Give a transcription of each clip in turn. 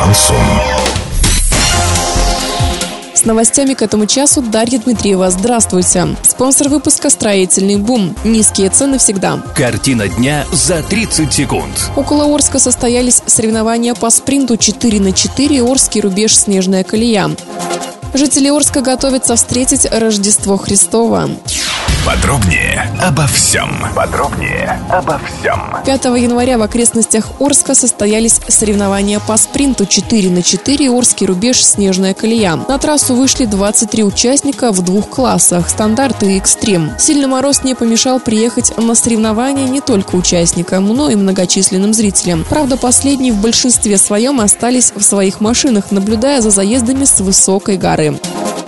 Шансон. С новостями к этому часу Дарья Дмитриева. Здравствуйте. Спонсор выпуска «Строительный бум». Низкие цены всегда. Картина дня за 30 секунд. Около Орска состоялись соревнования по спринту 4 на 4 Орский рубеж «Снежная колея». Жители Орска готовятся встретить Рождество Христово. Подробнее обо всем. Подробнее обо всем. 5 января в окрестностях Орска состоялись соревнования по спринту 4 на 4 Орский рубеж «Снежная колея». На трассу вышли 23 участника в двух классах – стандарт и экстрим. Сильный мороз не помешал приехать на соревнования не только участникам, но и многочисленным зрителям. Правда, последние в большинстве своем остались в своих машинах, наблюдая за заездами с высокой горы.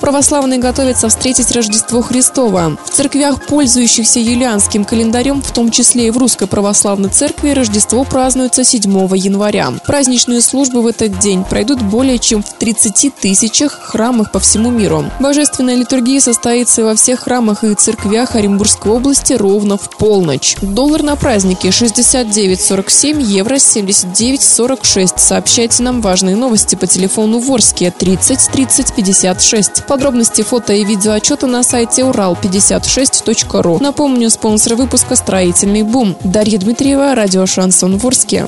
Православные готовятся встретить Рождество Христово. В церквях, пользующихся юлианским календарем, в том числе и в Русской Православной Церкви, Рождество празднуется 7 января. Праздничные службы в этот день пройдут более чем в 30 тысячах храмах по всему миру. Божественная литургия состоится во всех храмах и церквях Оренбургской области ровно в полночь. Доллар на празднике 69.47, евро 79.46. Сообщайте нам важные новости по телефону Ворске 30 30 56. Подробности фото и видеоотчета на сайте урал56.ру. Напомню, спонсор выпуска «Строительный бум». Дарья Дмитриева, радио «Шансон Ворске».